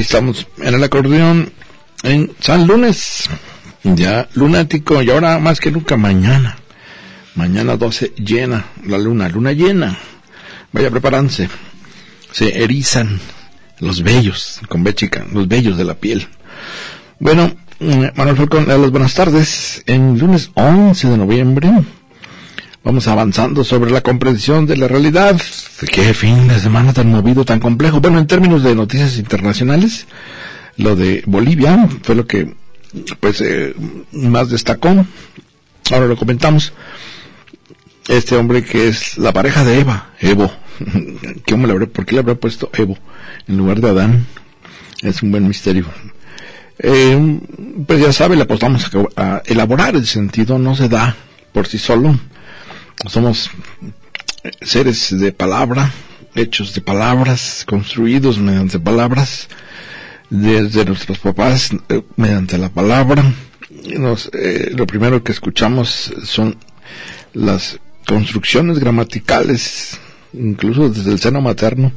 Aquí estamos en el acordeón en San Lunes, ya lunático y ahora más que nunca mañana. Mañana 12 llena la luna, luna llena. Vaya preparándose. Se erizan los vellos, con B chica, los vellos de la piel. Bueno, eh, Manuel Falcón, las buenas tardes. En lunes 11 de noviembre vamos avanzando sobre la comprensión de la realidad. Qué fin de semana tan movido, tan complejo. Bueno, en términos de noticias internacionales, lo de Bolivia fue lo que pues eh, más destacó. Ahora lo comentamos. Este hombre que es la pareja de Eva, Evo. ¿Qué hombre le ¿Por qué le habrá puesto Evo en lugar de Adán? Es un buen misterio. Eh, pues ya sabe, le apostamos a elaborar el sentido, no se da por sí solo. Somos seres de palabra, hechos de palabras, construidos mediante palabras, desde nuestros papás, eh, mediante la palabra. Nos, eh, lo primero que escuchamos son las construcciones gramaticales, incluso desde el seno materno,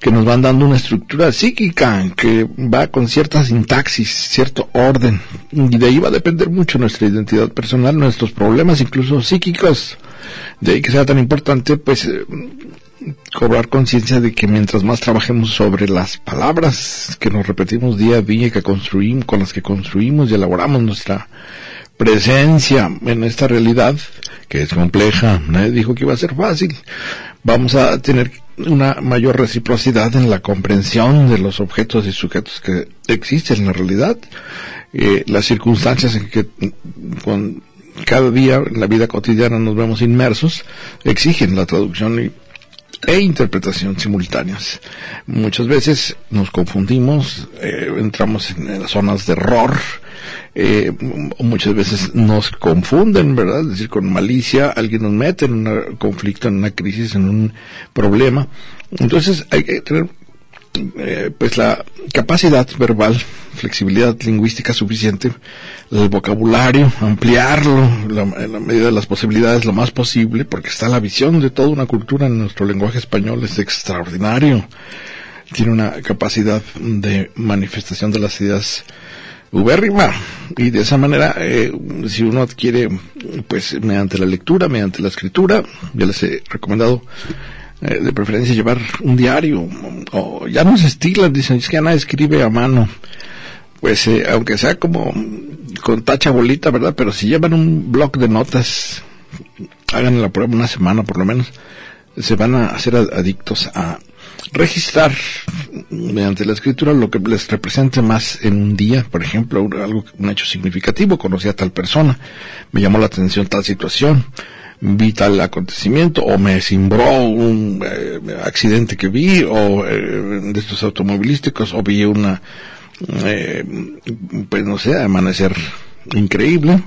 que nos van dando una estructura psíquica que va con cierta sintaxis, cierto orden, y de ahí va a depender mucho nuestra identidad personal, nuestros problemas, incluso psíquicos. De ahí que sea tan importante, pues, eh, cobrar conciencia de que mientras más trabajemos sobre las palabras que nos repetimos día a día, que construimos, con las que construimos y elaboramos nuestra presencia en esta realidad, que es compleja, nadie dijo que iba a ser fácil, vamos a tener una mayor reciprocidad en la comprensión de los objetos y sujetos que existen en la realidad, eh, las circunstancias en que con cada día en la vida cotidiana nos vemos inmersos exigen la traducción y e interpretación simultáneas. Muchas veces nos confundimos, eh, entramos en, en, zonas de error, eh, muchas veces nos confunden, ¿verdad? Es decir, con malicia alguien nos mete en un conflicto, en una crisis, en un problema. Entonces hay que tener eh, pues la capacidad verbal, flexibilidad lingüística suficiente, el vocabulario, ampliarlo la, en la medida de las posibilidades lo más posible, porque está la visión de toda una cultura en nuestro lenguaje español, es extraordinario. Tiene una capacidad de manifestación de las ideas ubérrima y de esa manera eh, si uno adquiere pues mediante la lectura mediante la escritura ya les he recomendado eh, de preferencia llevar un diario, o ya no se estilan, dicen, es que nadie escribe a mano. Pues eh, aunque sea como con tacha bolita, ¿verdad? Pero si llevan un blog de notas, hagan la prueba una semana por lo menos, se van a hacer adictos a registrar mediante la escritura lo que les represente más en un día, por ejemplo, algo, un hecho significativo, conocí a tal persona, me llamó la atención tal situación, vi tal acontecimiento o me cimbró un eh, accidente que vi o eh, de estos automovilísticos o vi una eh, pues no sé amanecer increíble.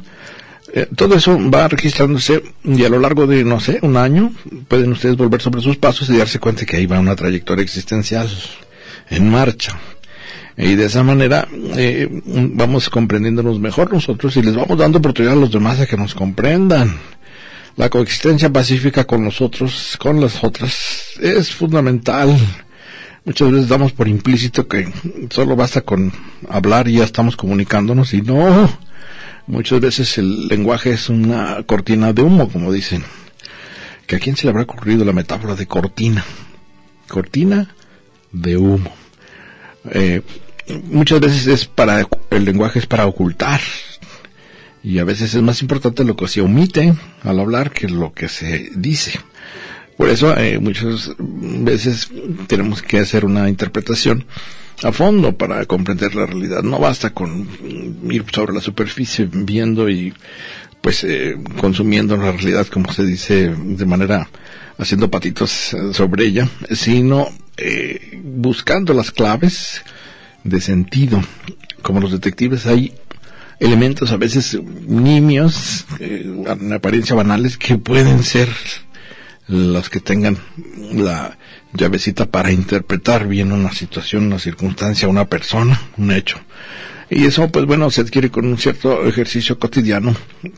Todo eso va registrándose y a lo largo de no sé un año pueden ustedes volver sobre sus pasos y darse cuenta que ahí va una trayectoria existencial en marcha. Y de esa manera vamos comprendiéndonos mejor nosotros y les vamos dando oportunidad a los demás a que nos comprendan la coexistencia pacífica con nosotros, con las otras, es fundamental. Muchas veces damos por implícito que solo basta con hablar y ya estamos comunicándonos y no. Muchas veces el lenguaje es una cortina de humo, como dicen. ¿Que a quién se le habrá ocurrido la metáfora de cortina? Cortina de humo. Eh, muchas veces es para, el lenguaje es para ocultar, y a veces es más importante lo que se omite al hablar que lo que se dice. Por eso eh, muchas veces tenemos que hacer una interpretación a fondo para comprender la realidad. No basta con ir sobre la superficie viendo y pues eh, consumiendo la realidad como se dice de manera haciendo patitos sobre ella, sino eh, buscando las claves de sentido. Como los detectives hay elementos a veces nimios, en apariencia banales, que pueden ser los que tengan la llavecita para interpretar bien una situación, una circunstancia, una persona, un hecho. Y eso, pues bueno, se adquiere con un cierto ejercicio cotidiano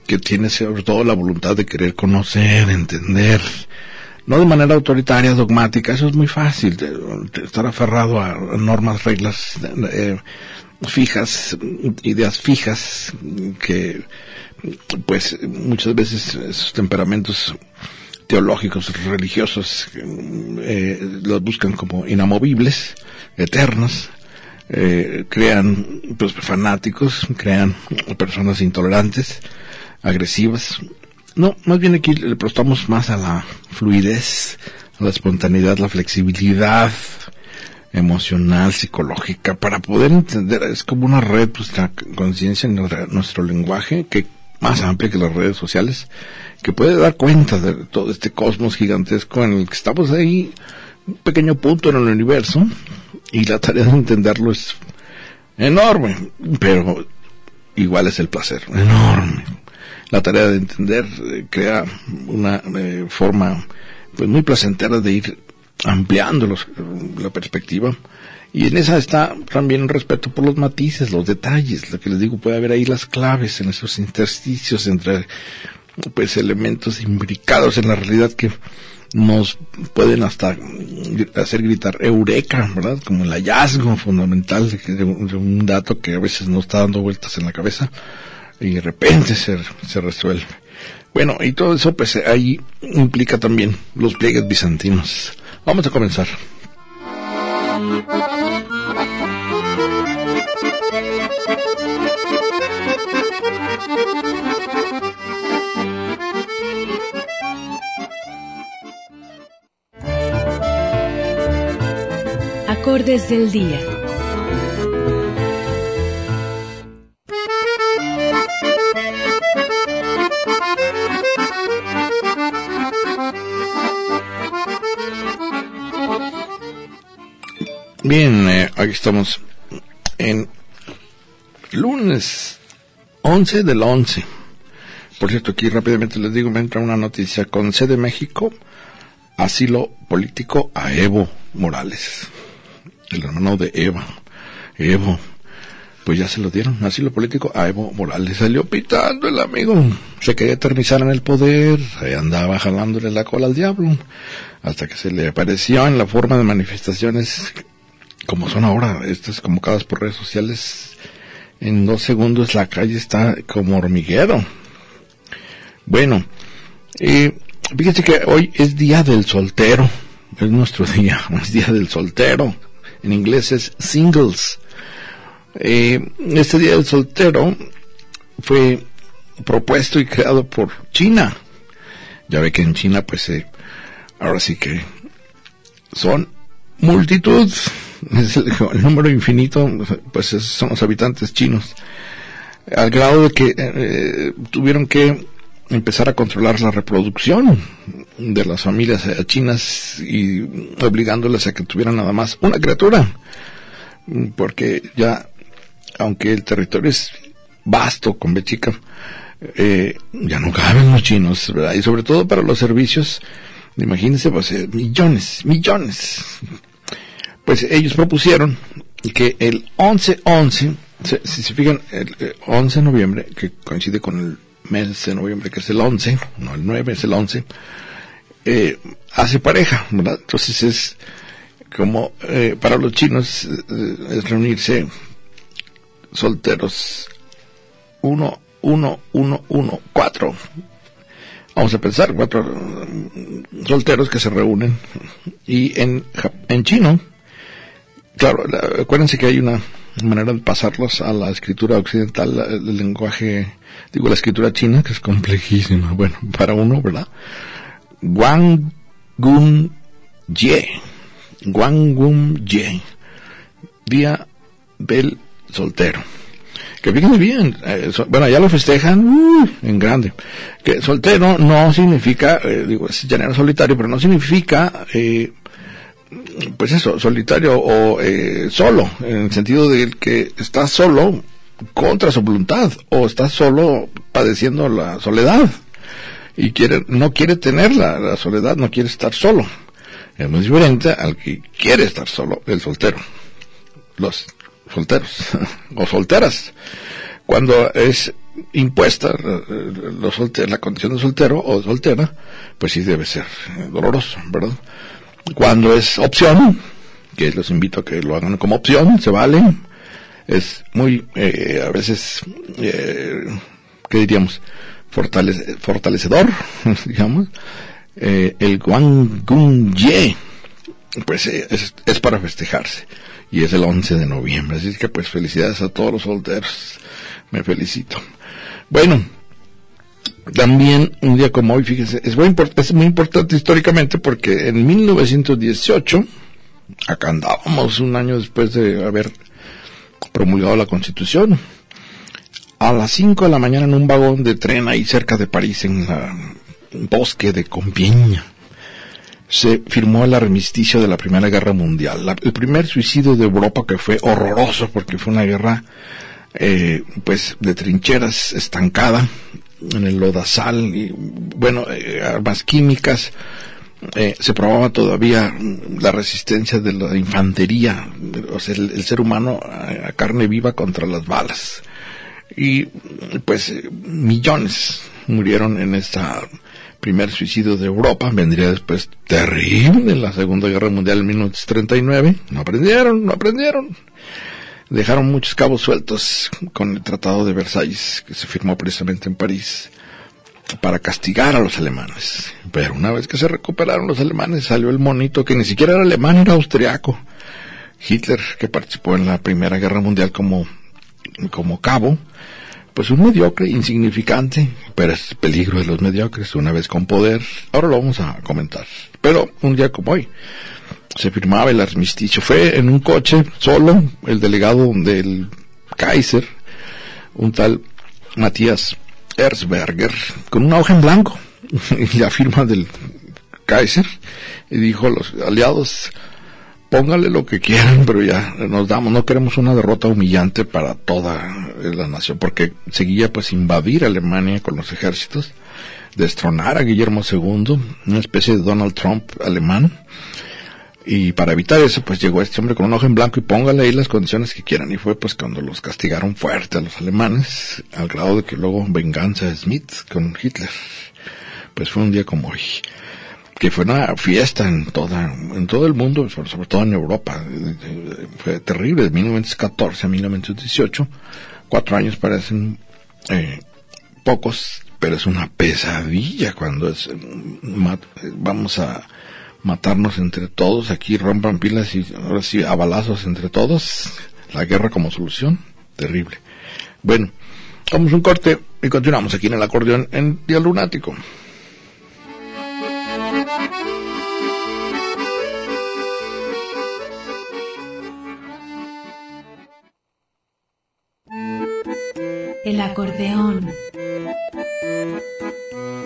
que tiene sobre todo la voluntad de querer conocer, entender, no de manera autoritaria, dogmática, eso es muy fácil, de, estar aferrado a normas, reglas eh, fijas, ideas fijas, que pues muchas veces esos temperamentos teológicos, religiosos, eh, los buscan como inamovibles, eternos, eh, crean pues, fanáticos, crean personas intolerantes, agresivas. No, más bien aquí le prestamos más a la fluidez, a la espontaneidad, la flexibilidad emocional, psicológica, para poder entender, es como una red, pues la conciencia en nuestro lenguaje, que más amplia que las redes sociales, que puede dar cuenta de todo este cosmos gigantesco en el que estamos ahí, un pequeño punto en el universo, y la tarea de entenderlo es enorme, pero igual es el placer, enorme. La tarea de entender crea una eh, forma pues muy placentera de ir ampliando la perspectiva y en esa está también un respeto por los matices, los detalles, lo que les digo, puede haber ahí las claves en esos intersticios entre pues elementos imbricados en la realidad que nos pueden hasta hacer gritar eureka, ¿verdad? Como el hallazgo fundamental de, un dato que a veces nos está dando vueltas en la cabeza y de repente se resuelve. Bueno, y todo eso pues ahí implica también los pliegues bizantinos. Vamos a comenzar. Acordes del día. Bien, eh, aquí estamos en lunes 11 del 11. Por cierto, aquí rápidamente les digo, me entra una noticia con sede México, asilo político a Evo Morales el hermano de Eva, Evo, pues ya se lo dieron, asilo político a Evo Morales. Salió pitando el amigo, se quería eternizar en el poder, andaba jalándole la cola al diablo, hasta que se le apareció en la forma de manifestaciones como son ahora, estas convocadas por redes sociales. En dos segundos la calle está como hormiguero. Bueno, fíjese que hoy es día del soltero, es nuestro día, es día del soltero en inglés es singles. Eh, este Día del Soltero fue propuesto y creado por China. Ya ve que en China, pues, eh, ahora sí que son multitud, es el, número infinito, pues son los habitantes chinos, al grado de que eh, tuvieron que empezar a controlar la reproducción de las familias chinas y obligándoles a que tuvieran nada más una criatura. Porque ya, aunque el territorio es vasto con Bechica, eh, ya no caben los chinos, ¿verdad? Y sobre todo para los servicios, imagínense, pues eh, millones, millones. Pues ellos propusieron que el 11-11, si se fijan, el 11 de noviembre, que coincide con el mes de noviembre, que es el 11, no el 9, es el 11, eh, hace pareja, ¿verdad? Entonces es como eh, para los chinos eh, es reunirse solteros uno, uno, uno, uno, cuatro. Vamos a pensar, cuatro mm, solteros que se reúnen. Y en, en chino, claro, acuérdense que hay una manera de pasarlos a la escritura occidental, el lenguaje, digo, la escritura china, que es complejísima, bueno, para uno, ¿verdad? Wang Gun Ye. Wang Gun Ye. Día del Soltero. Que fíjense bien, eh, bueno, ya lo festejan uy, en grande. Que soltero no significa, eh, digo, es llanero solitario, pero no significa, eh, pues eso, solitario o eh, solo, en el sentido de que está solo contra su voluntad o está solo padeciendo la soledad y quiere, no quiere tener la, soledad, no quiere estar solo. Es muy diferente al que quiere estar solo, el soltero. Los solteros o solteras. Cuando es impuesta eh, la condición de soltero o soltera, pues sí debe ser doloroso, ¿verdad? Cuando es opción, que los invito a que lo hagan como opción, se vale, es muy, eh, a veces, eh, ¿qué diríamos? Fortalece- fortalecedor, digamos. Eh, el Guan Ye, pues eh, es, es para festejarse. Y es el 11 de noviembre. Así que pues felicidades a todos los solteros. Me felicito. Bueno, también un día como hoy, fíjense, es muy, es muy importante históricamente porque en 1918, acá andábamos un año después de haber promulgado la Constitución, a las 5 de la mañana en un vagón de tren ahí cerca de París, en la bosque de Compiègne, se firmó el armisticio de la Primera Guerra Mundial. La- el primer suicidio de Europa que fue horroroso porque fue una guerra eh, pues de trincheras estancada en el lodazal y bueno eh, armas químicas eh, se probaba todavía mm, la resistencia de la infantería o sea el, ser humano a, carne viva contra las balas. Y pues eh, millones murieron en esta primer suicidio de Europa, vendría después terrible la Segunda Guerra Mundial en 1939, no aprendieron, no aprendieron, dejaron muchos cabos sueltos con el Tratado de Versalles que se firmó precisamente en París para castigar a los alemanes, pero una vez que se recuperaron los alemanes salió el monito que ni siquiera era alemán, era austriaco, Hitler que participó en la Primera Guerra Mundial como como cabo, pues un mediocre, insignificante, pero es el peligro de los mediocres, una vez con poder, ahora lo vamos a comentar. Pero un día como hoy, se firmaba el armisticio, fue en un coche solo, el delegado del Kaiser, un tal Matías Erzberger, con una hoja en blanco, y la firma del Kaiser, y dijo a los aliados, póngale lo que quieran, pero ya nos damos, no queremos una derrota humillante para toda la nación, porque seguía pues invadir Alemania con los ejércitos, destronar a Guillermo II, una especie de Donald Trump alemán, y para evitar eso pues llegó este hombre con un ojo en blanco y póngale ahí las condiciones que quieran, y fue pues cuando los castigaron fuerte a los alemanes, al grado de que luego venganza de Smith con Hitler, pues fue un día como hoy que fue una fiesta en toda en todo el mundo, sobre, todo en Europa. Fue terrible, de 1914 a 1918. Cuatro años parecen eh, pocos, pero es una pesadilla cuando es mm, eh, vamos a matarnos entre todos, aquí rompan pilas y ahora sí a balazos entre todos, la guerra como solución, terrible. Bueno, vamos un corte y continuamos aquí en el acordeón en Día Lunático. El acordeón.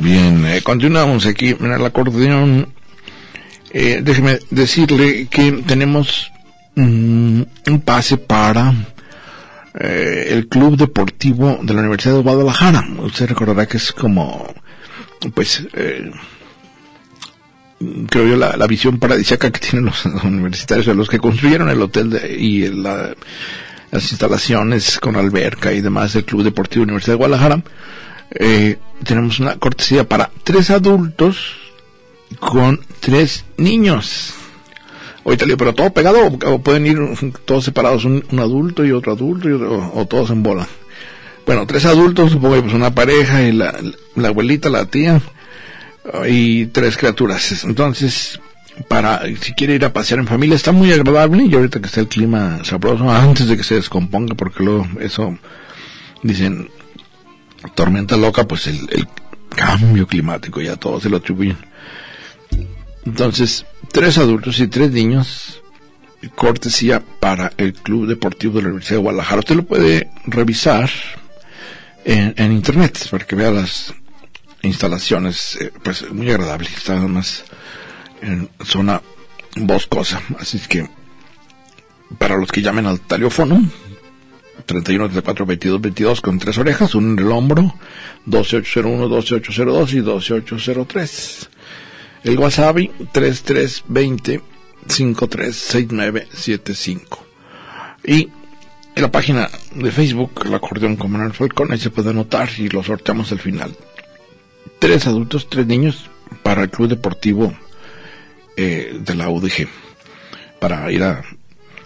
Bien, eh, continuamos aquí en el acordeón. Eh, déjeme decirle que tenemos mm, un pase para eh, el Club Deportivo de la Universidad de Guadalajara. Usted recordará que es como, pues, eh, creo yo, la, visión paradisíaca que tienen los, universitarios, los que construyeron el hotel y las instalaciones con alberca y demás del Club Deportivo Universidad de Guadalajara, eh, tenemos una cortesía para tres adultos con tres niños. Ahorita le pero todo pegado o pueden ir todos separados, un, adulto y otro adulto o, todos en bola. Bueno, tres adultos, supongo pues una pareja y la, la abuelita, la tía y tres criaturas. Entonces, para si quiere ir a pasear en familia está muy agradable y ahorita que está el clima sabroso antes de que se descomponga porque luego eso dicen tormenta loca pues el, cambio climático ya todos se lo atribuyen. Entonces tres adultos y tres niños cortesía para el Club Deportivo de la Universidad de Guadalajara. Usted lo puede revisar en, en internet para que vea las instalaciones, eh, pues muy agradable, está más en zona boscosa, así que para los que llamen al teléfono 31 34 22 22 con tres orejas, uno en el hombro, 2801 2802 y 2803. El WhatsApp 3320 536975. Y en la página de Facebook, el acordeón comunal Falcón, ahí se puede anotar y lo sorteamos al final tres adultos, tres niños para el Club Deportivo eh, de la UDG, para ir a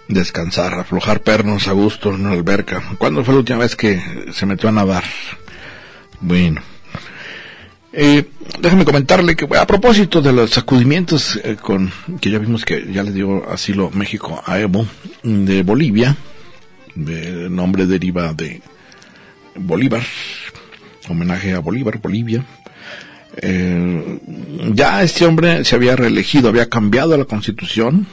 descansar, aflojar pernos a gusto en una alberca. ¿Cuándo fue la última vez que se metió a nadar? Bueno. Eh, déjame comentarle que a propósito de los sacudimientos eh, con que ya vimos que ya le dio asilo México a Evo de Bolivia, el nombre deriva de Bolívar, homenaje a Bolívar, Bolivia. Eh, ya este hombre se había reelegido, había cambiado la constitución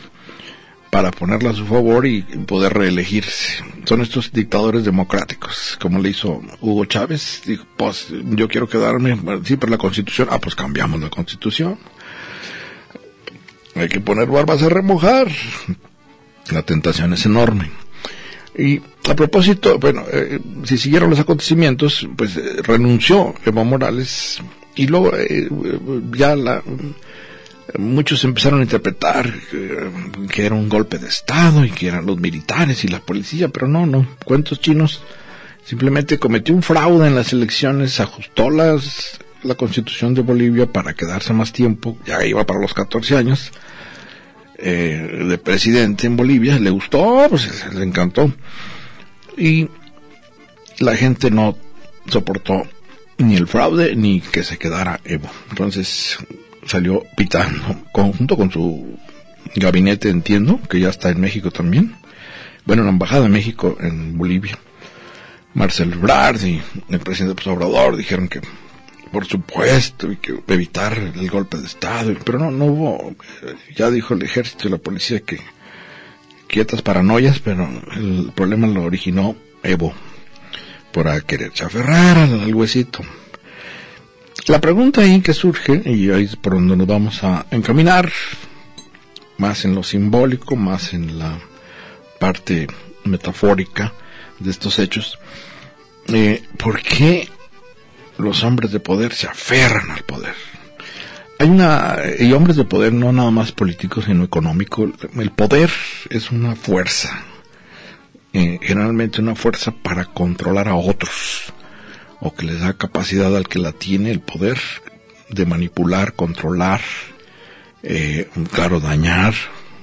para ponerla a su favor y poder reelegirse. Son estos dictadores democráticos, como le hizo Hugo Chávez. Dijo, pues yo quiero quedarme, sí, pero la constitución, ah, pues cambiamos la constitución. Hay que poner barbas a remojar. La tentación es enorme. Y a propósito, bueno, eh, si siguieron los acontecimientos, pues eh, renunció Evo Morales y luego eh, ya la, muchos empezaron a interpretar que, era un golpe de Estado y que eran los militares y la policía, pero no, no, cuentos chinos. Simplemente cometió un fraude en las elecciones, ajustó las, la constitución de Bolivia para quedarse más tiempo, ya iba para los 14 años eh, de presidente en Bolivia, le gustó, pues le encantó. Y la gente no soportó ni el fraude ni que se quedara Evo. Entonces salió pitando, conjunto con su gabinete, entiendo, que ya está en México también. Bueno, en la Embajada de México en Bolivia. Marcel Brard y el presidente Obrador dijeron que, por supuesto, y que evitar el golpe de Estado, pero no, no hubo, ya dijo el ejército y la policía que quietas paranoias, pero el problema lo originó Evo por quererse aferrar al, huesito. La pregunta ahí que surge, y ahí es por donde nos vamos a encaminar, más en lo simbólico, más en la parte metafórica de estos hechos, eh, ¿por qué los hombres de poder se aferran al poder? Hay una, y hombres de poder no nada más políticos, sino económico, el poder es una fuerza, eh, generalmente una fuerza para controlar a otros, o que les da capacidad al que la tiene el poder de manipular, controlar, eh, claro, dañar,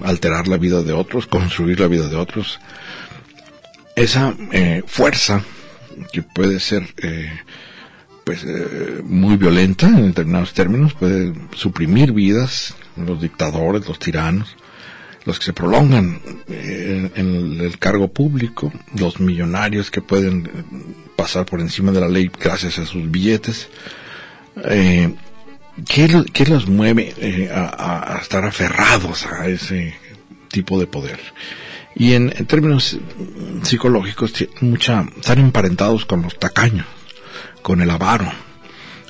alterar la vida de otros, construir la vida de otros. Esa eh, fuerza, que puede ser pues muy violenta en determinados términos, puede suprimir vidas, los dictadores, los tiranos, los que se prolongan eh, en, el cargo público, los millonarios que pueden pasar por encima de la ley gracias a sus billetes. Eh, ¿qué, los mueve eh, a, estar aferrados a ese tipo de poder? Y en, términos psicológicos, mucha, están emparentados con los tacaños, con el avaro,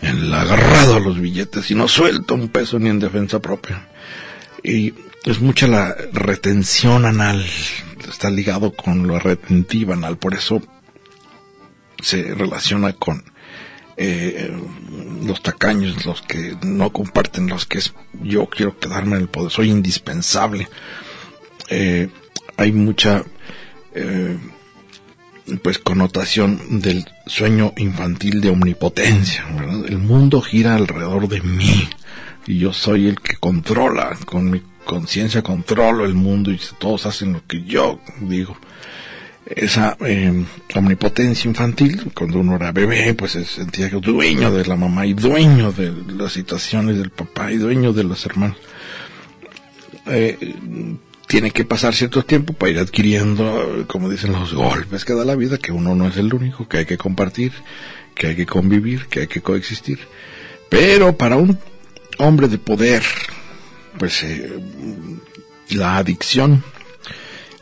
el agarrado a los billetes y no suelta un peso ni en defensa propia. Y es mucha la retención anal, está ligado con la retentiva anal, por eso se relaciona con eh, los tacaños, los que no comparten, los que es, yo quiero quedarme en el poder, soy indispensable. Eh, hay mucha eh, pues connotación del sueño infantil de omnipotencia, El mundo gira alrededor de mí y yo soy el que controla, con mi conciencia controlo el mundo y todos hacen lo que yo digo esa eh, omnipotencia infantil, cuando uno era bebé, pues se sentía dueño de la mamá y dueño de las situaciones del papá y dueño de los hermanos. Eh, tiene que pasar cierto tiempo para ir adquiriendo, como dicen los golpes que da la vida, que uno no es el único, que hay que compartir, que hay que convivir, que hay que coexistir. Pero para un hombre de poder, pues eh, la adicción,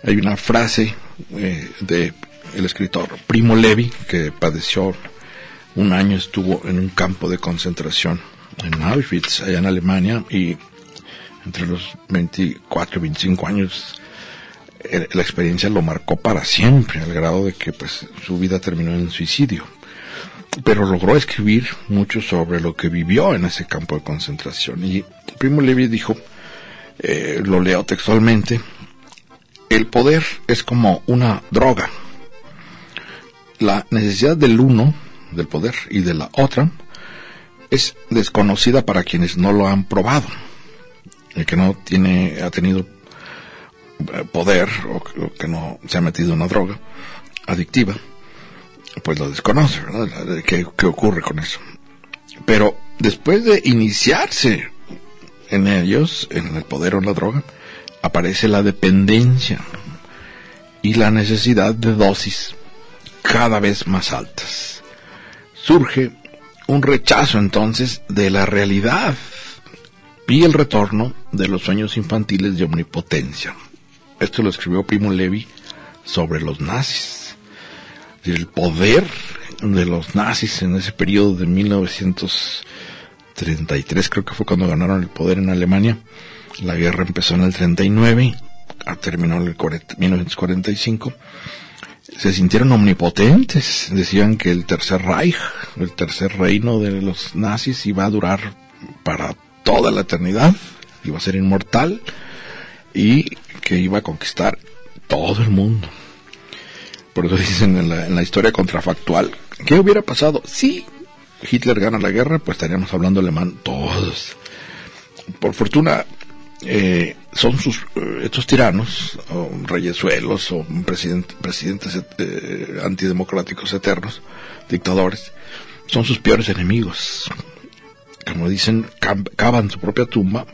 hay una frase eh, de el escritor Primo Levi, que padeció un año, estuvo en un campo de concentración en Auschwitz, allá en Alemania, y entre los 24 y 25 años eh, la experiencia lo marcó para siempre, al grado de que pues su vida terminó en suicidio. Pero logró escribir mucho sobre lo que vivió en ese campo de concentración. Y Primo Levi dijo, eh, lo leo textualmente, el poder es como una droga. La necesidad del uno, del poder, y de la otra, es desconocida para quienes no lo han probado. El que no tiene, ha tenido eh, poder o, que no se ha metido en una droga adictiva, pues lo desconoce, ¿verdad? ¿Qué, ¿Qué ocurre con eso? Pero después de iniciarse en ellos, en el poder o en la droga, aparece la dependencia y la necesidad de dosis cada vez más altas. Surge un rechazo entonces de la realidad y el retorno de los sueños infantiles de omnipotencia. Esto lo escribió Primo Levi sobre los nazis. El poder de los nazis en ese periodo de 1933, creo que fue cuando ganaron el poder en Alemania, la guerra empezó en el 39, terminó en el 1945. Se sintieron omnipotentes. Decían que el tercer Reich, el tercer reino de los nazis, iba a durar para toda la eternidad, iba a ser inmortal y que iba a conquistar todo el mundo. Por eso dicen en la, en la historia contrafactual, ¿qué hubiera pasado si Hitler gana la guerra? Pues estaríamos hablando alemán todos. Por fortuna, eh, son sus, eh, estos tiranos, o reyesuelos, o presidentes eh, antidemocráticos eternos, dictadores, son sus peores enemigos. Como dicen, cavan su propia tumba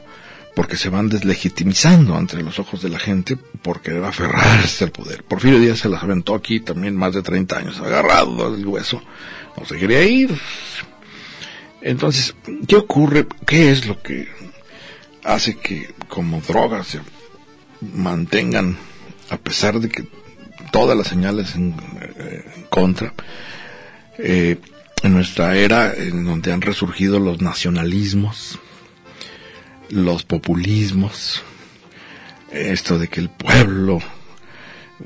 porque se van deslegitimizando entre los ojos de la gente por querer aferrarse al poder. Porfirio Díaz se las aventó aquí también más de 30 años, agarrado del hueso, no se quería ir. Entonces, ¿qué ocurre? ¿Qué es lo que hace que como drogas se mantengan, a pesar de que todas las señales en, eh, contra, eh, en nuestra era en donde han resurgido los nacionalismos, los populismos, esto de que el pueblo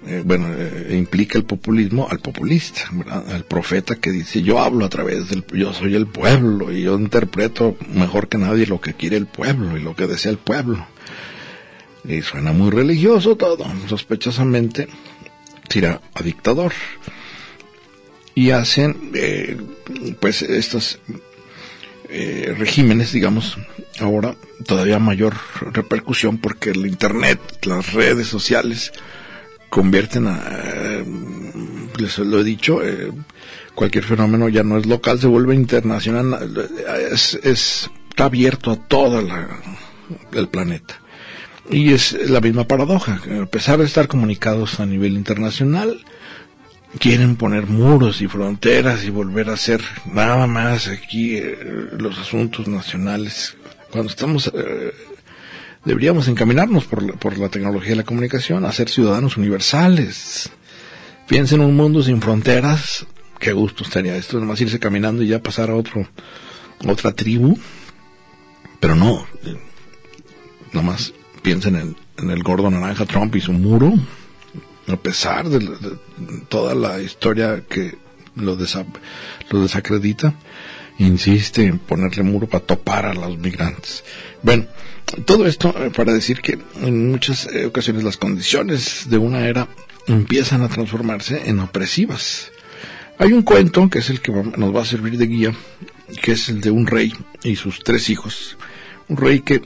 eh, bueno, eh, implica el populismo al populista, al profeta que dice yo hablo a través del, yo soy el pueblo y yo interpreto mejor que nadie lo que quiere el pueblo y lo que desea el pueblo. Y suena muy religioso todo, sospechosamente tira a dictador. Y hacen, eh, pues, estos regímenes, digamos, ahora todavía mayor repercusión porque el Internet, las redes sociales, convierten a, eh, les lo he dicho, eh, cualquier fenómeno ya no es local, se vuelve internacional, es, está abierto a todo el planeta. Y es la misma paradoja, a pesar de estar comunicados a nivel internacional, quieren poner muros y fronteras y volver a hacer nada más aquí eh, los asuntos nacionales. Cuando estamos deberíamos encaminarnos por, por la tecnología de la comunicación a ser ciudadanos universales. Piensa en un mundo sin fronteras, qué gusto estaría esto, nomás irse caminando y ya pasar a otro, otra tribu. Pero no, nomás piensen en, en el gordo naranja Trump y su muro, a pesar de, toda la historia que lo, desacredita, insiste en ponerle muro para topar a los migrantes. Bueno, todo esto eh, para decir que en muchas eh, ocasiones las condiciones de una era empiezan a transformarse en opresivas. Hay un cuento que es el que nos va a servir de guía, que es el de un rey y sus tres hijos. Un rey que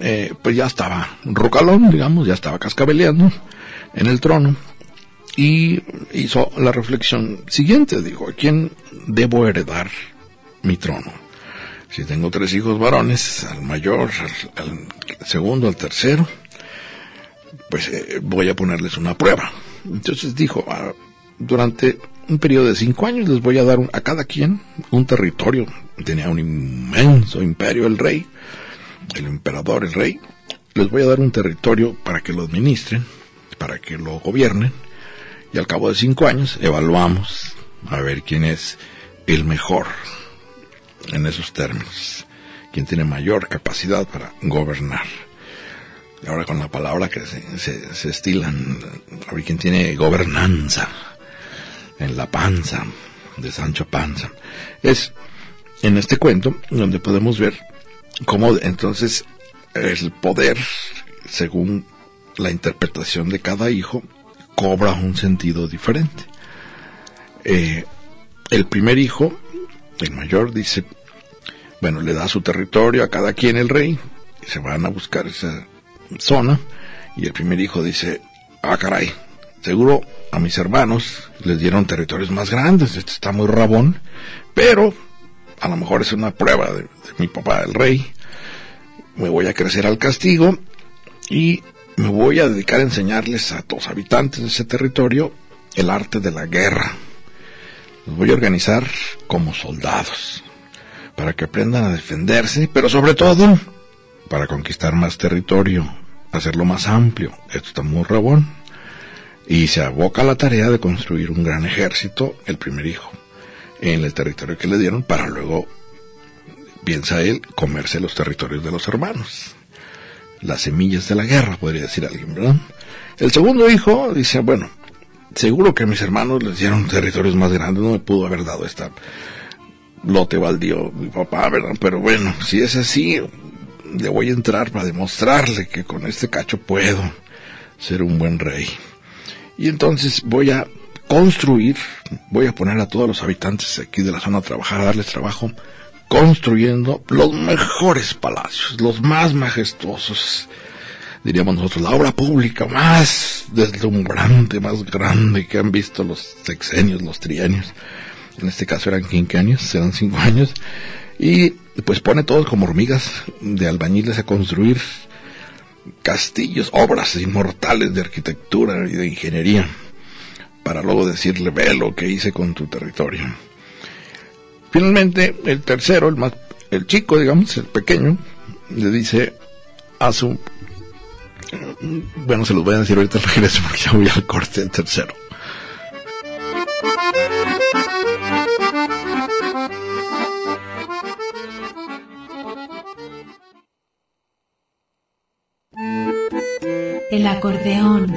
eh, pues ya estaba rocalón, digamos, ya estaba cascabeleando en el trono y hizo la reflexión siguiente, dijo, ¿a quién debo heredar mi trono? Si tengo tres hijos varones, al mayor, al, segundo, al tercero, pues eh, voy a ponerles una prueba. Entonces dijo, ah, durante un periodo de cinco años les voy a dar a cada quien un territorio. Tenía un inmenso imperio el rey, el emperador, el rey. Les voy a dar un territorio para que lo administren, para que lo gobiernen. Y al cabo de cinco años evaluamos a ver quién es el mejor en esos términos, quién tiene mayor capacidad para gobernar. Ahora con la palabra que se, se, se estilan, a ver quién tiene gobernanza en la panza de Sancho Panza. Es en este cuento donde podemos ver cómo entonces el poder, según la interpretación de cada hijo, cobra un sentido diferente. Eh, el primer hijo, el mayor, dice, bueno, le da su territorio a cada quien el rey, y se van a buscar esa zona, y el primer hijo dice, ah, caray, Seguro a mis hermanos les dieron territorios más grandes, este está muy rabón, pero a lo mejor es una prueba de, mi papá el rey. Me voy a crecer al castigo y me voy a dedicar a enseñarles a los habitantes de ese territorio el arte de la guerra. Los voy a organizar como soldados, para que aprendan a defenderse, pero sobre todo para conquistar más territorio, hacerlo más amplio. Esto está muy rabón y se aboca a la tarea de construir un gran ejército, el primer hijo, en el territorio que le dieron para luego, piensa él, comerse los territorios de los hermanos. Las semillas de la guerra, podría decir alguien, ¿verdad? El segundo hijo dice, bueno, seguro que mis hermanos les dieron territorios más grandes, no me pudo haber dado esta lote baldío mi papá, ¿verdad? Pero bueno, si es así, le voy a entrar para demostrarle que con este cacho puedo ser un buen rey. Y entonces voy a construir, voy a poner a todos los habitantes aquí de la zona a trabajar, a darles trabajo, construyendo los mejores palacios, los más majestuosos, diríamos nosotros, la obra pública más deslumbrante, más grande que han visto los sexenios, los trienios. En este caso eran quinquenios, eran cinco años. Y pues pone todos como hormigas de albañiles a construir castillos, obras inmortales de arquitectura y de ingeniería, para luego decirle, ve lo que hice con tu territorio. Finalmente, el tercero, el más, el chico, digamos, el pequeño, le dice a su, bueno, se los voy a decir ahorita al regreso porque ya voy al corte el tercero. El acordeón.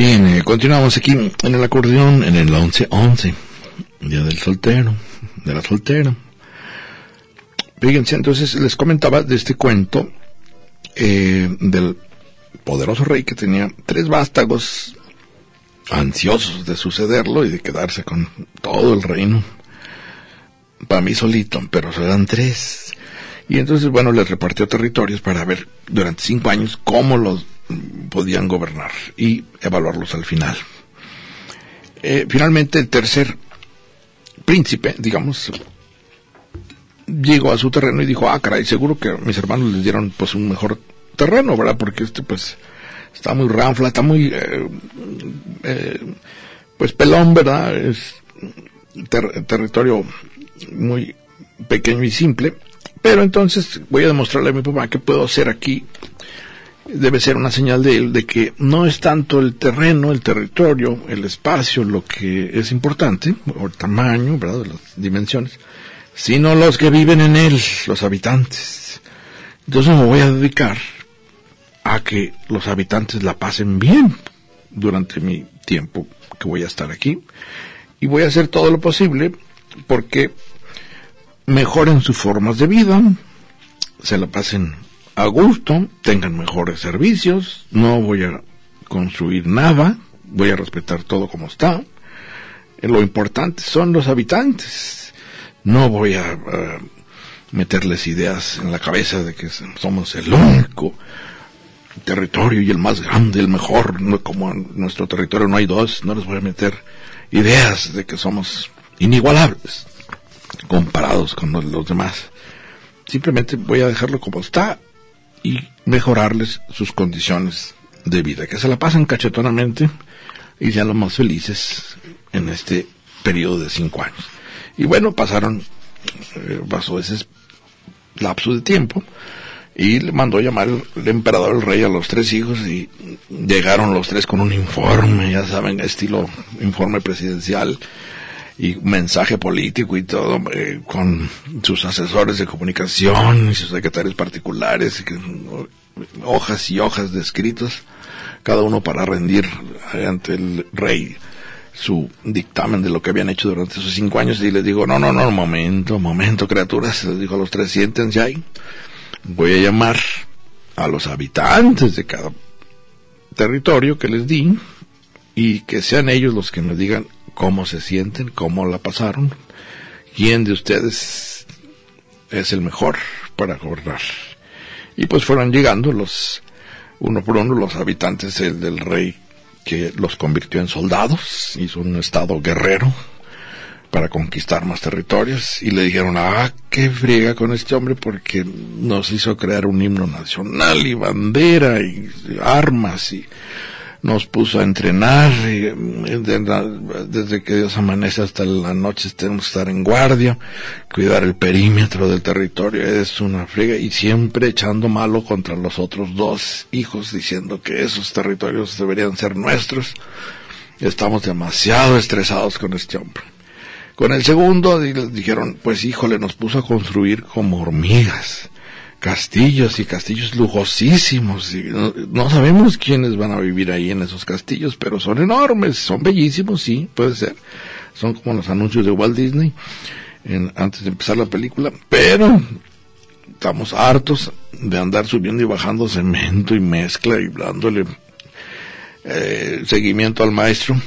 Bien, eh, continuamos aquí en el acordeón en el 11-11, Día del Soltero, de la Soltera. Fíjense, entonces les comentaba de este cuento eh, del poderoso rey que tenía tres vástagos ansiosos de sucederlo y de quedarse con todo el reino. Para mí solito, pero eran tres. Y entonces, bueno, les repartió territorios para ver durante cinco años cómo los podían gobernar y evaluarlos al final. Eh, finalmente, el tercer príncipe, digamos, llegó a su terreno y dijo, ah, caray, seguro que mis hermanos les dieron pues un mejor terreno, ¿verdad? Porque este pues está muy ranfla, está muy, eh, eh, pues pelón, ¿verdad? Es territorio muy pequeño y simple. Pero entonces voy a demostrarle a mi papá que puedo hacer aquí. Debe ser una señal de él de que no es tanto el terreno, el territorio, el espacio lo que es importante, o el tamaño, ¿verdad? Las dimensiones, sino los que viven en él, los habitantes. Entonces me voy a dedicar a que los habitantes la pasen bien durante mi tiempo que voy a estar aquí y voy a hacer todo lo posible porque mejoren sus formas de vida, se la pasen a gusto, tengan mejores servicios, no voy a construir nada, voy a respetar todo como está. Lo importante son los habitantes. No voy a, meterles ideas en la cabeza de que somos el único territorio y el más grande, el mejor, no, como en nuestro territorio no hay dos, no les voy a meter ideas de que somos inigualables comparados con los demás. Simplemente voy a dejarlo como está y mejorarles sus condiciones de vida, que se la pasen cachetonamente y sean los más felices en este periodo de cinco años. Y bueno, pasaron, eh, pasó ese lapso de tiempo y le mandó llamar el, emperador, el rey, a los tres hijos y llegaron los tres con un informe, ya saben, estilo informe presidencial y mensaje político y todo, eh, con sus asesores de comunicación y sus secretarios particulares, hojas y hojas de escritos, cada uno para rendir ante el rey su dictamen de lo que habían hecho durante esos cinco años y les digo, no, no, no, momento, momento, criaturas, les dijo a los tres, siéntense ahí, voy a llamar a los habitantes de cada territorio que les di y que sean ellos los que me digan cómo se sienten, cómo la pasaron, quién de ustedes es el mejor para gobernar. Y pues fueron llegando los, uno por uno, los habitantes del rey que los convirtió en soldados, hizo un estado guerrero para conquistar más territorios y le dijeron, ah, qué friega con este hombre porque nos hizo crear un himno nacional y bandera y armas y nos puso a entrenar desde que Dios amanece hasta la noche tenemos que estar en guardia, cuidar el perímetro del territorio, es una friega y siempre echando malo contra los otros dos hijos diciendo que esos territorios deberían ser nuestros. Estamos demasiado estresados con este hombre. Con el segundo dijeron, pues híjole, nos puso a construir como hormigas castillos y castillos lujosísimos. Y no, sabemos quiénes van a vivir ahí en esos castillos, pero son enormes, son bellísimos, sí, puede ser. Son como los anuncios de Walt Disney antes de empezar la película, pero estamos hartos de andar subiendo y bajando cemento y mezcla y dándole eh, seguimiento al maestro.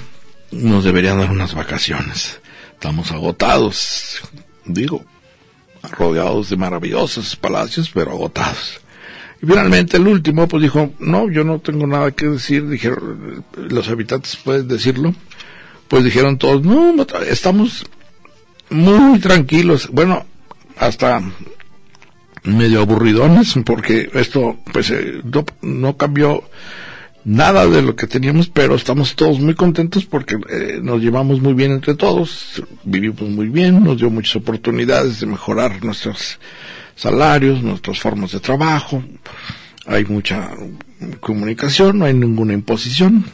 Nos deberían dar unas vacaciones. Estamos agotados. Digo, rodeados de maravillosos palacios, pero agotados. Y finalmente el último pues dijo, no, yo no tengo nada que decir, dijeron, los habitantes pueden decirlo. Pues dijeron todos, no, estamos muy tranquilos. Bueno, hasta medio aburridones, porque esto pues eh, no, no cambió nada de lo que teníamos, pero estamos todos muy contentos porque eh, nos llevamos muy bien entre todos, vivimos muy bien, nos dio muchas oportunidades de mejorar nuestros salarios, nuestras formas de trabajo, hay mucha comunicación, no hay ninguna imposición,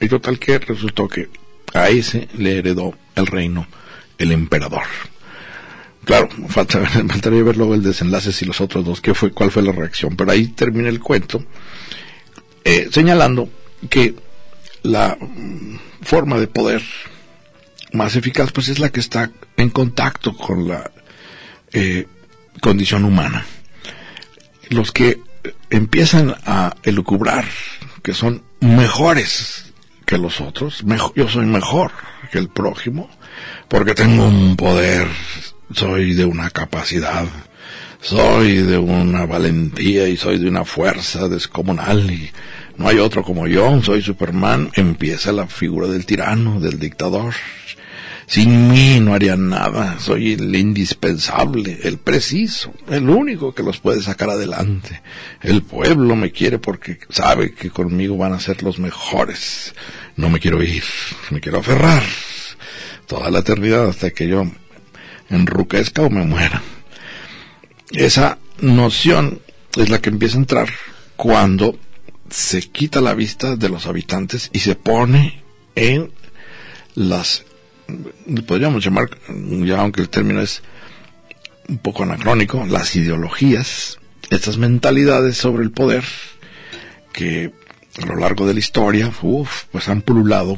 y total que resultó que a ese le heredó el reino el emperador. Claro, falta, faltaría ver luego el desenlace si los otros dos, qué fue, cuál fue la reacción, pero ahí termina el cuento eh, señalando que la forma de poder más eficaz pues es la que está en contacto con la eh, condición humana. Los que empiezan a elucubrar que son mejores que los otros, yo soy mejor que el prójimo, porque tengo un poder, soy de una capacidad, soy de una valentía y soy de una fuerza descomunal y no hay otro como yo, soy Superman, empieza la figura del tirano, del dictador. Sin mí no harían nada. Soy el indispensable, el preciso, el único que los puede sacar adelante. El pueblo me quiere porque sabe que conmigo van a ser los mejores. No me quiero ir, me quiero aferrar toda la eternidad hasta que yo enruquezca o me muera. Esa noción es la que empieza a entrar cuando se quita la vista de los habitantes y se pone en las podríamos llamar ya aunque el término es un poco anacrónico las ideologías estas mentalidades sobre el poder que a lo largo de la historia pues han pululado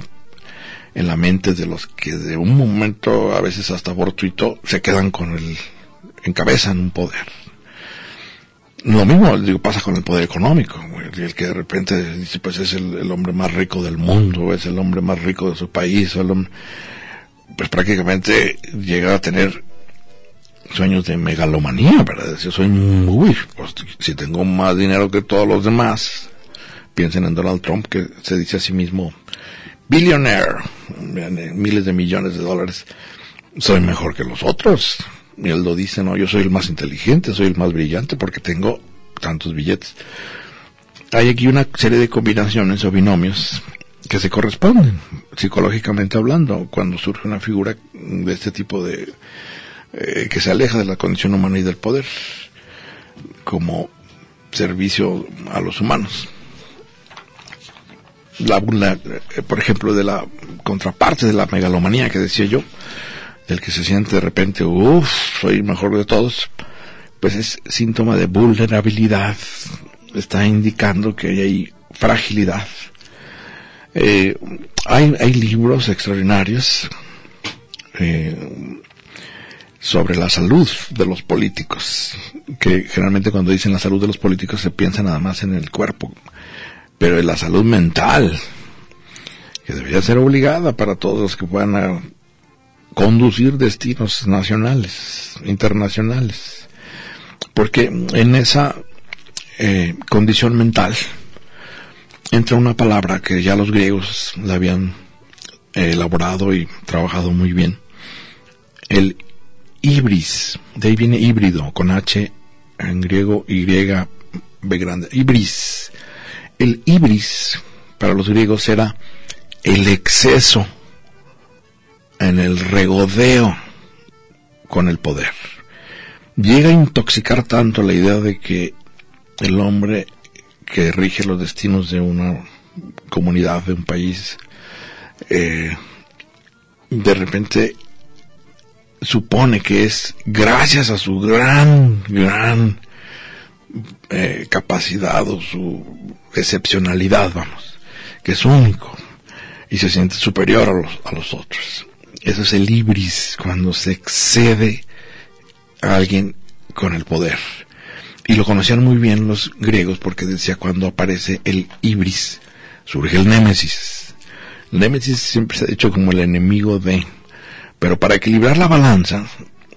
en la mente de los que de un momento a veces hasta fortuito se quedan con el encabezan un poder lo mismo pasa con el poder económico. El, que de repente dice, pues es el, hombre más rico del mundo, es el hombre más rico de su país, pues prácticamente llega a tener sueños de megalomanía, ¿verdad? Yo soy muy, si tengo más dinero que todos los demás, piensen en Donald Trump que se dice a sí mismo billionaire, miles de millones de dólares, soy mejor que los otros y él lo dice, no, yo soy el más inteligente, soy el más brillante porque tengo tantos billetes. Hay aquí una serie de combinaciones o binomios que se corresponden, psicológicamente hablando, cuando surge una figura de este tipo de, eh, que se aleja de la condición humana y del poder, como servicio a los humanos. La, eh, por ejemplo, de la contraparte de la megalomanía que decía yo, del que se siente de repente, uff, soy mejor de todos, pues es síntoma de vulnerabilidad, está indicando que hay fragilidad. Eh, hay, hay libros extraordinarios eh, sobre la salud de los políticos, que generalmente cuando dicen la salud de los políticos se piensa nada más en el cuerpo, pero en la salud mental, que debería ser obligada para todos los que puedan conducir destinos nacionales, internacionales. Porque en esa eh, condición mental entra una palabra que ya los griegos la habían eh, elaborado y trabajado muy bien. El ibris, de ahí viene híbrido, con H en griego, Y, B grande, ibris. El ibris para los griegos era el exceso en el regodeo con el poder. Llega a intoxicar tanto la idea de que el hombre que rige los destinos de una comunidad, de un país, eh, de repente supone que es gracias a su gran, gran eh, capacidad o su excepcionalidad, vamos, que es único y se siente superior a los, a los otros. Eso es el ibris, cuando se excede a alguien con el poder. Y lo conocían muy bien los griegos porque decía cuando aparece el ibris, surge el némesis. El némesis siempre se ha dicho como el enemigo de... Pero para equilibrar la balanza,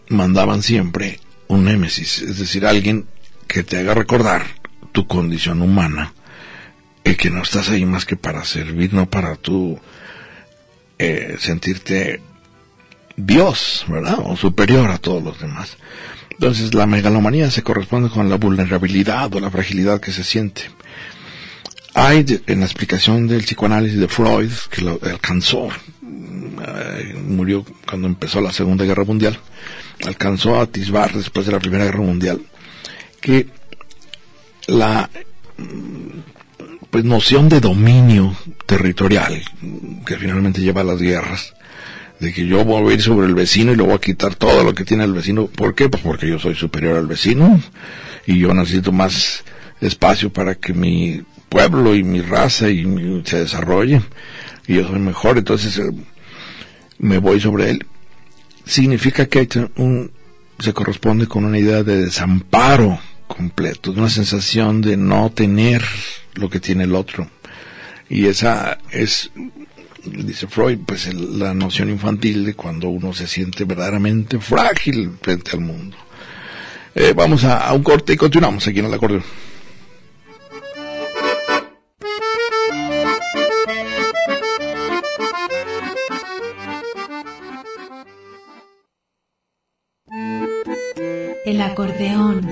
mandaban siempre un némesis, es decir, alguien que te haga recordar tu condición humana, el que no estás ahí más que para servir, no para tú eh, sentirte Dios, ¿verdad? O superior a todos los demás. Entonces la megalomanía se corresponde con la vulnerabilidad o la fragilidad que se siente. Hay en la explicación del psicoanálisis de Freud, que lo alcanzó, eh, murió cuando empezó la Segunda Guerra Mundial, alcanzó a atisbar después de la Primera Guerra Mundial, que la pues noción de dominio territorial que finalmente lleva a las guerras de que yo voy a ir sobre el vecino y le voy a quitar todo lo que tiene el vecino. ¿Por qué? Pues porque yo soy superior al vecino y yo necesito más espacio para que mi pueblo y mi raza y se desarrolle y yo soy mejor, entonces eh, me voy sobre él. Significa que un, se corresponde con una idea de desamparo completo, de una sensación de no tener lo que tiene el otro. Y esa es dice Freud, pues la noción infantil de cuando uno se siente verdaderamente frágil frente al mundo. Eh, vamos a un corte y continuamos aquí en el acordeón. El acordeón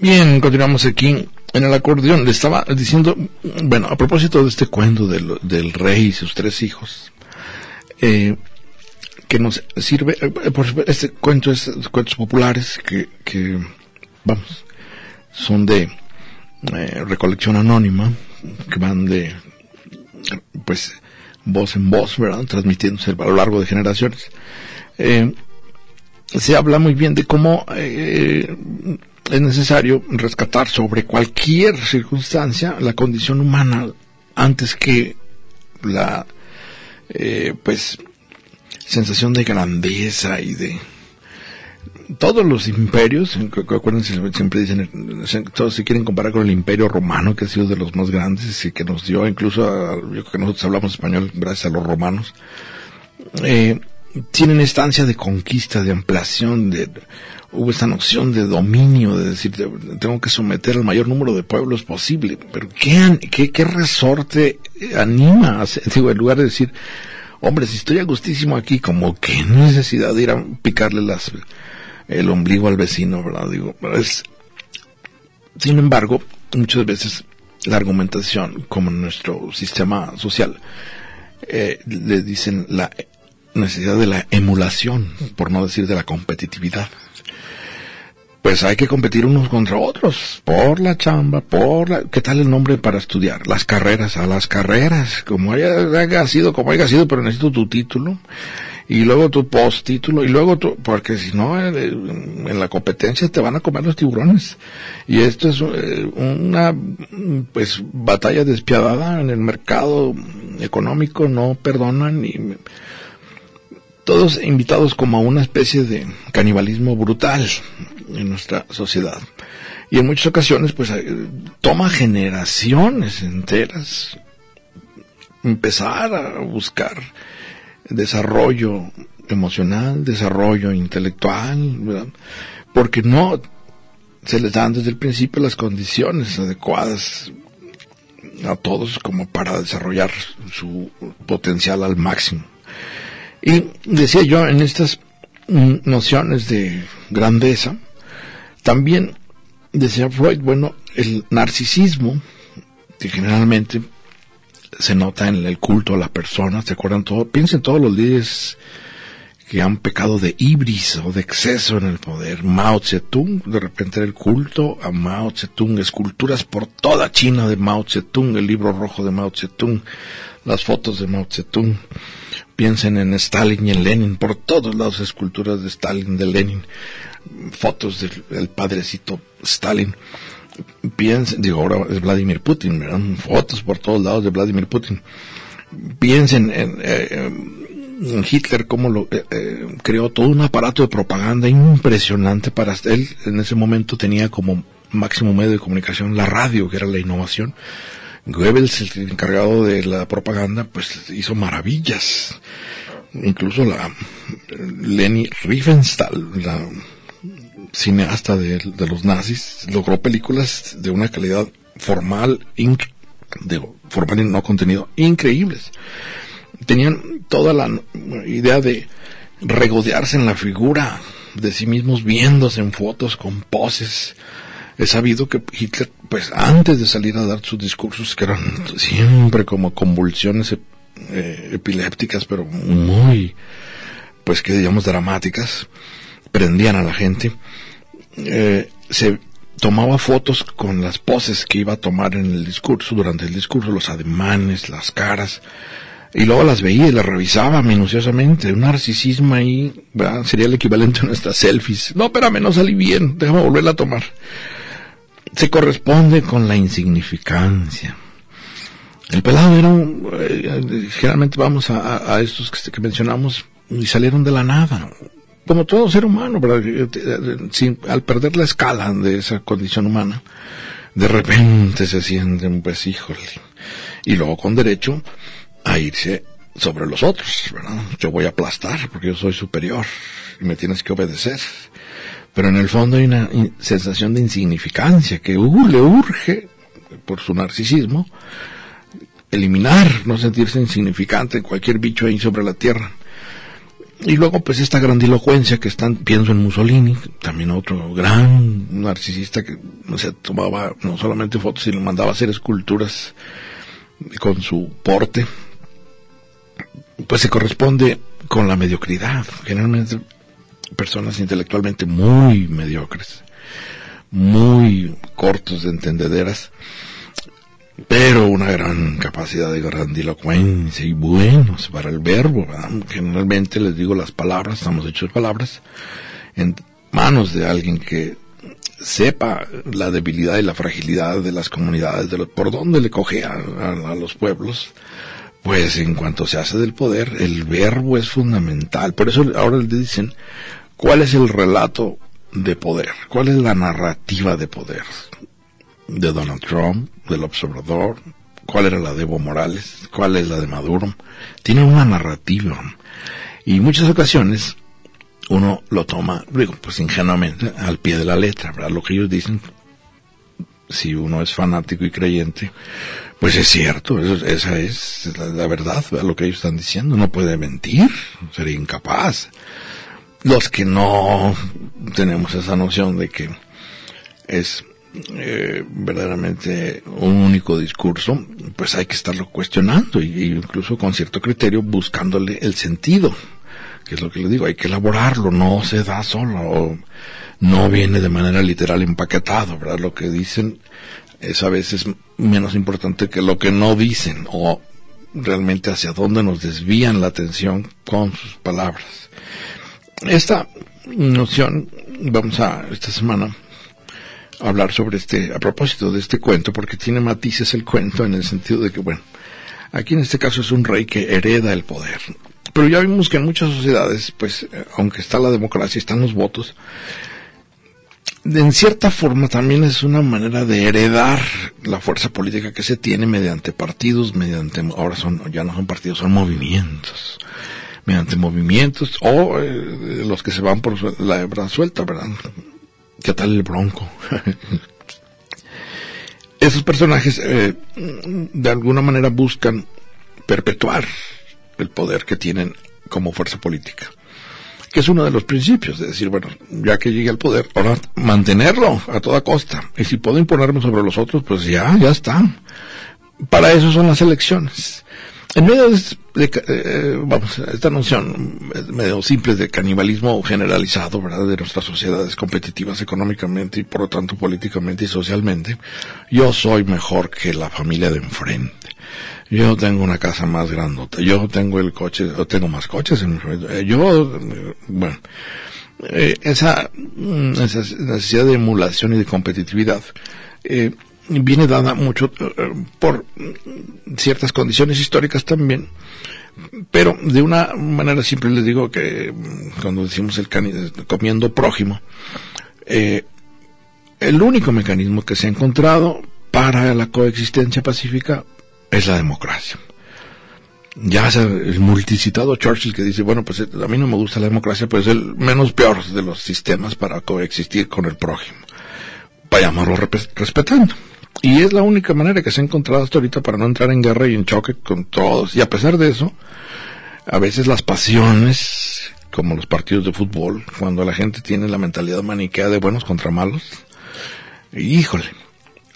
Bien, continuamos aquí en el acordeón. Le estaba diciendo, bueno, a propósito de este cuento del, del rey y sus tres hijos, eh, que nos sirve, eh, por este cuento es cuentos populares que, que vamos, son de eh, recolección anónima, que van de, pues, voz en voz, ¿verdad? Transmitiéndose a lo largo de generaciones. Eh, se habla muy bien de cómo eh, es necesario rescatar sobre cualquier circunstancia la condición humana antes que la, eh, pues, sensación de grandeza y de todos los imperios, acuérdense, siempre dicen, todos se quieren comparar con el imperio romano, que ha sido de los más grandes y que nos dio, incluso, a, yo creo que nosotros hablamos español gracias a los romanos, eh, tienen esta de conquista, de ampliación, de, hubo esta noción de dominio, de decir, tengo que someter al mayor número de pueblos posible, pero ¿qué, qué, qué resorte anima? Digo, en lugar de decir, hombre, si estoy a gustísimo aquí, como que necesidad de ir a picarle las, el ombligo al vecino, ¿verdad? Digo, es, sin embargo, muchas veces la argumentación, como en nuestro sistema social, eh, le dicen la necesidad de la emulación, por no decir de la competitividad. Pues hay que competir unos contra otros, por la chamba, por la... ¿Qué tal el nombre para estudiar? Las carreras, a las carreras, como haya, sido, como haya sido, pero necesito tu título, y luego tu post título, y luego tu... Porque si no, eh, en la competencia te van a comer los tiburones. Y esto es eh, una, pues, batalla despiadada en el mercado económico, no perdonan y todos invitados como a una especie de canibalismo brutal en nuestra sociedad. Y en muchas ocasiones, pues, eh, toma generaciones enteras empezar a buscar desarrollo emocional, desarrollo intelectual, porque no se les dan desde el principio las condiciones adecuadas a todos como para desarrollar su potencial al máximo. Y decía yo, en estas mm, nociones de grandeza, también decía Freud, bueno, el narcisismo, que generalmente se nota en el culto a la persona, ¿se acuerdan todo? Piensen todos los líderes que han pecado de ibris o de exceso en el poder. Mao Zedong, de repente el culto a Mao Zedong, esculturas por toda China de Mao Zedong, el libro rojo de Mao Zedong, las fotos de Mao Zedong. Piensen en Stalin y en Lenin, por todos lados esculturas de Stalin, de Lenin, fotos del, padrecito Stalin. Piensen, digo, ahora es Vladimir Putin, ¿verdad? fotos por todos lados de Vladimir Putin. Piensen en, eh, Hitler cómo lo eh, eh, creó todo un aparato de propaganda impresionante para él. En ese momento tenía como máximo medio de comunicación la radio, que era la innovación. Goebbels, el encargado de la propaganda, pues hizo maravillas. Incluso la Leni Riefenstahl, la cineasta de, los nazis, logró películas de una calidad formal, formal y no contenido, increíbles tenían toda la idea de regodearse en la figura de sí mismos viéndose en fotos con poses. He sabido que Hitler, pues antes de salir a dar sus discursos, que eran siempre como convulsiones eh, epilépticas, pero muy, pues que digamos dramáticas, prendían a la gente, eh, se tomaba fotos con las poses que iba a tomar en el discurso, durante el discurso, los ademanes, las caras, y luego las veía y las revisaba minuciosamente. Un narcisismo ahí sería el equivalente a nuestras selfies. No, espérame, no salí bien, déjame volverla a tomar. Se corresponde con la insignificancia. El pelado era un, eh, generalmente vamos a, a estos que, mencionamos y salieron de la nada. Como todo ser humano, Sin, al perder la escala de esa condición humana, de repente se sienten, pues, híjole. Y luego con derecho a irse sobre los otros, ¿verdad? Yo voy a aplastar porque yo soy superior y me tienes que obedecer. Pero en el fondo hay una sensación de insignificancia que uh, le urge, por su narcisismo, eliminar, no sentirse insignificante, cualquier bicho ahí sobre la tierra. Y luego, pues, esta grandilocuencia que están, pienso en Mussolini, también otro gran narcisista que se tomaba no solamente fotos, sino mandaba hacer esculturas con su porte, pues se corresponde con la mediocridad. Generalmente personas intelectualmente muy mediocres, muy cortos de entendederas, pero una gran capacidad de grandilocuencia y buenos para el verbo. Generalmente les digo las palabras, estamos hechos palabras, en manos de alguien que sepa la debilidad y la fragilidad de las comunidades, de por dónde le coge a los pueblos, pues en cuanto se hace del poder, el verbo es fundamental. Por eso ahora le dicen, ¿cuál es el relato de poder? ¿Cuál es la narrativa de poder? De Donald Trump, del observador, ¿cuál era la de Evo Morales? ¿Cuál es la de Maduro? Tiene una narrativa. Y muchas ocasiones uno lo toma, digo, pues ingenuamente, al pie de la letra, ¿verdad? Lo que ellos dicen, si uno es fanático y creyente, pues es cierto, esa es la, verdad, lo que ellos están diciendo, no puede mentir, sería incapaz. Los que no tenemos esa noción de que es eh, verdaderamente un único discurso, pues hay que estarlo cuestionando y, incluso con cierto criterio buscándole el sentido, que es lo que le digo, hay que elaborarlo, no se da solo, no viene de manera literal empaquetado, ¿verdad? Lo que dicen es a veces menos importante que lo que no dicen o realmente hacia dónde nos desvían la atención con sus palabras. Esta noción, vamos a esta semana hablar sobre este, a propósito de este cuento, porque tiene matices el cuento en el sentido de que, bueno, aquí en este caso es un rey que hereda el poder. Pero ya vimos que en muchas sociedades, pues, eh, aunque está la democracia, están los votos, en cierta forma también es una manera de heredar la fuerza política que se tiene mediante partidos, mediante, ahora son, ya no son partidos, son movimientos, mediante movimientos o eh, los que se van por la hebra suelta, ¿verdad? ¿Qué tal el bronco? Esos personajes eh, de alguna manera buscan perpetuar el poder que tienen como fuerza política que es uno de los principios, de decir, bueno, ya que llegue al poder, ahora mantenerlo a toda costa. Y si puedo imponerme sobre los otros, pues ya, ya está. Para eso son las elecciones. En medio de, eh, vamos, esta noción medio simple de canibalismo generalizado, ¿verdad? De nuestras sociedades competitivas económicamente y por lo tanto políticamente y socialmente, yo soy mejor que la familia de enfrente yo tengo una casa más grandota, yo tengo el coche, o tengo más coches, en, eh, yo, bueno, eh, esa, mm, esa necesidad de emulación y de competitividad eh, viene dada mucho por ciertas condiciones históricas también, pero de una manera simple les digo que mm, cuando decimos el comiendo prójimo, el único mecanismo que se ha encontrado para la coexistencia pacífica es la democracia. Ya el multicitado Churchill que dice, bueno, pues a mí no me gusta la democracia, pues es el menos peor de los sistemas para coexistir con el prójimo. Vayámoslo respetando. Y es la única manera que se ha encontrado hasta ahorita para no entrar en guerra y en choque con todos. Y a pesar de eso, a veces las pasiones, como los partidos de fútbol, cuando la gente tiene la mentalidad maniquea de buenos contra malos, híjole,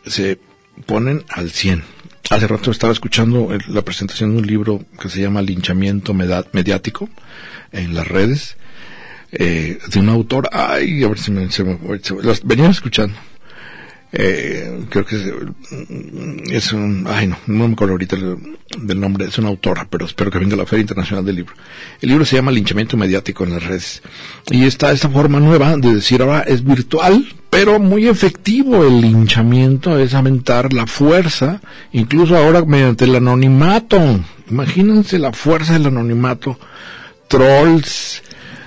se ponen al 100 Hace rato estaba escuchando la presentación de un libro que se llama Linchamiento Mediático en las redes, eh, de un autor, ay, a ver si me, se me venía escuchando. Eh, creo que es, un, ay no, no me acuerdo ahorita del nombre, es una autora, pero espero que venga a la Feria Internacional del Libro. El libro se llama Linchamiento Mediático en las redes. Y está esta forma nueva de decir ahora es virtual, pero muy efectivo el linchamiento es aumentar la fuerza, incluso ahora mediante el anonimato. Imagínense la fuerza del anonimato. Trolls,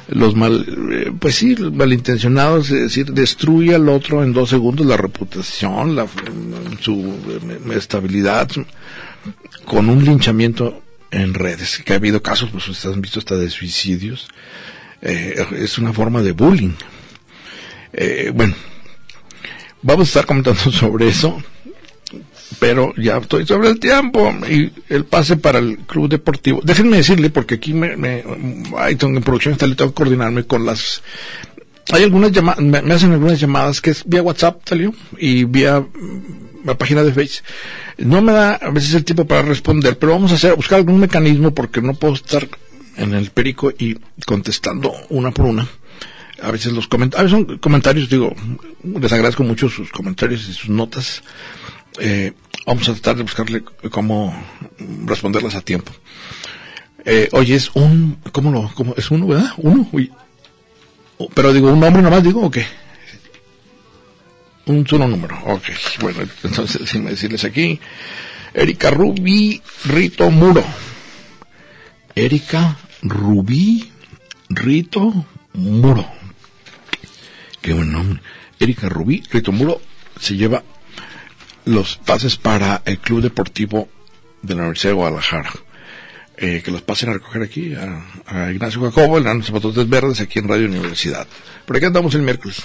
los mal, eh, pues sí, malintencionados, es decir, destruye al otro en dos segundos la reputación, la, su eh, estabilidad, con un linchamiento en redes, que ha habido casos, pues ustedes han visto hasta de suicidios, eh, es una forma de bullying. bueno, vamos a estar comentando sobre eso pero ya estoy sobre el tiempo y el pase para el club deportivo. Déjenme decirle, porque aquí me, me hay, en producción está, le tengo que coordinarme con las hay algunas llamadas, me, hacen algunas llamadas que es vía WhatsApp salió y vía mm, la página de Facebook. No me da a veces el tiempo para responder, pero vamos a hacer, buscar algún mecanismo porque no puedo estar en el perico y contestando una por una. A veces los comentarios, son comentarios, digo, les agradezco mucho sus comentarios y sus notas eh, vamos a tratar de buscarle cómo responderlas a tiempo. Eh, oye, es un, ¿cómo lo, cómo, es uno, verdad? Uno, pero digo, un nombre nomás digo, o qué? Un solo número, ok, bueno, entonces déjenme decirles aquí, Erika Rubí Rito Muro. Erika Rubí Rito Muro. Qué buen nombre. Erika Rubí Rito Muro se lleva los pases para el Club Deportivo de la Universidad de Guadalajara. Eh, que los pasen a recoger aquí a, Ignacio Jacobo, en los zapatos verdes, aquí en Radio Universidad. Por aquí andamos el miércoles.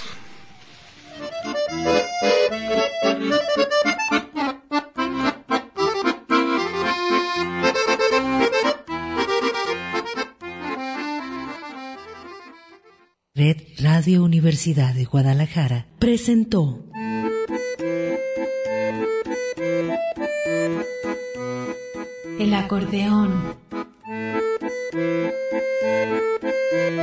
Red Radio Universidad de Guadalajara presentó el acordeón.